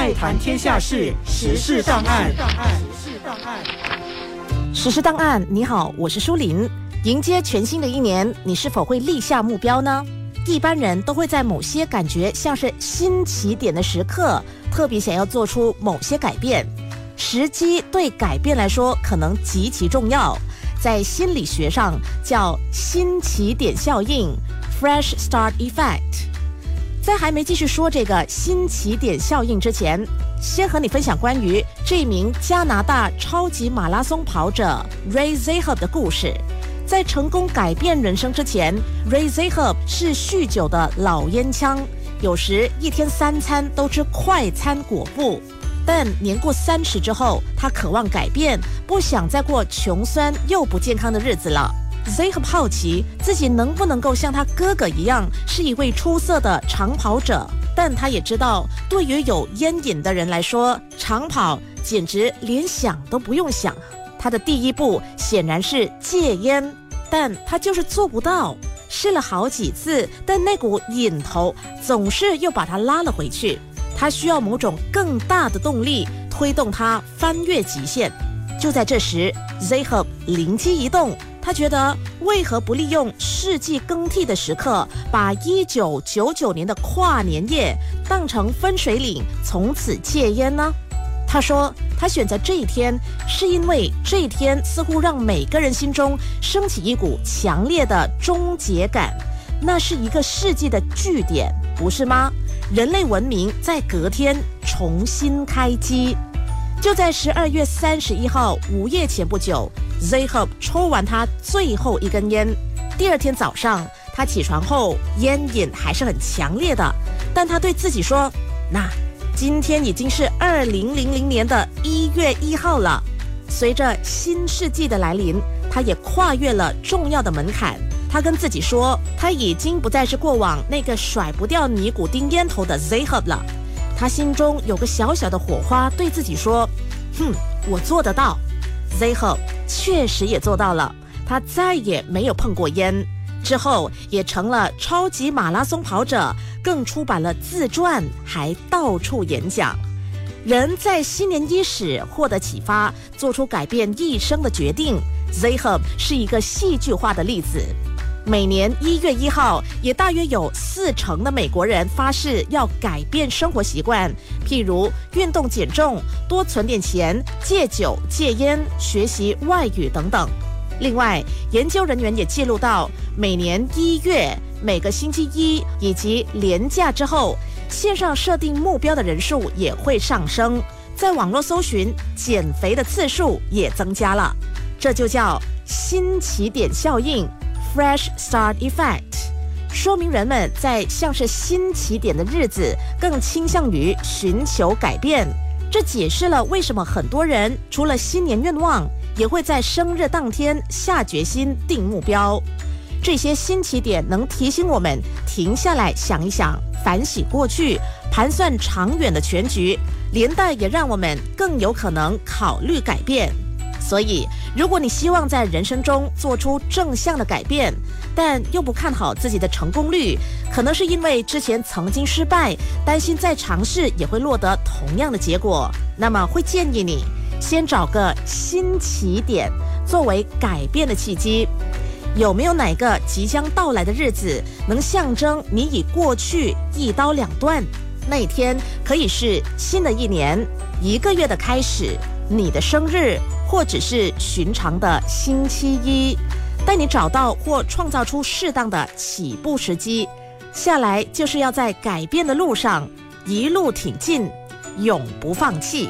爱谈天下事，时事档案。时事档案，你好，我是舒林。迎接全新的一年，你是否会立下目标呢？一般人都会在某些感觉像是新起点的时刻，特别想要做出某些改变。时机对改变来说可能极其重要，在心理学上叫新起点效应 （Fresh Start Effect）。在还没继续说这个新起点效应之前，先和你分享关于这名加拿大超级马拉松跑者 Ray Zahab 的故事。在成功改变人生之前，Ray Zahab 是酗酒的老烟枪，有时一天三餐都吃快餐果腹。但年过三十之后，他渴望改变，不想再过穷酸又不健康的日子了。Zahab 好奇自己能不能够像他哥哥一样，是一位出色的长跑者，但他也知道，对于有烟瘾的人来说，长跑简直连想都不用想。他的第一步显然是戒烟，但他就是做不到。试了好几次，但那股瘾头总是又把他拉了回去。他需要某种更大的动力推动他翻越极限。就在这时，Zahab 灵机一动。他觉得，为何不利用世纪更替的时刻，把一九九九年的跨年夜当成分水岭，从此戒烟呢？他说，他选择这一天，是因为这一天似乎让每个人心中升起一股强烈的终结感，那是一个世纪的据点，不是吗？人类文明在隔天重新开机。就在十二月三十一号午夜前不久 Zhub 抽完他最后一根烟。第二天早上，他起床后烟瘾还是很强烈的，但他对自己说：“那今天已经是二零零零年的一月一号了。随着新世纪的来临，他也跨越了重要的门槛。他跟自己说，他已经不再是过往那个甩不掉尼古丁烟头的 Zhub 了。”他心中有个小小的火花，对自己说：“哼，我做得到。”，Zhub 确实也做到了，他再也没有碰过烟，之后也成了超级马拉松跑者，更出版了自传，还到处演讲。人在新年伊始获得启发，做出改变一生的决定。Zahab 是一个戏剧化的例子。每年一月一号，也大约有四成的美国人发誓要改变生活习惯，譬如运动、减重、多存点钱、戒酒、戒烟、学习外语等等。另外，研究人员也记录到，每年一月每个星期一以及连假之后，线上设定目标的人数也会上升，在网络搜寻减肥的次数也增加了。这就叫新起点效应。Fresh Start Effect，说明人们在像是新起点的日子更倾向于寻求改变。这解释了为什么很多人除了新年愿望，也会在生日当天下决心定目标。这些新起点能提醒我们停下来想一想，反省过去，盘算长远的全局，连带也让我们更有可能考虑改变。所以，如果你希望在人生中做出正向的改变，但又不看好自己的成功率，可能是因为之前曾经失败，担心再尝试也会落得同样的结果，那么会建议你先找个新起点作为改变的契机。有没有哪个即将到来的日子能象征你已过去一刀两断？那一天可以是新的一年，一个月的开始，你的生日。或者是寻常的星期一，带你找到或创造出适当的起步时机。下来就是要在改变的路上一路挺进，永不放弃。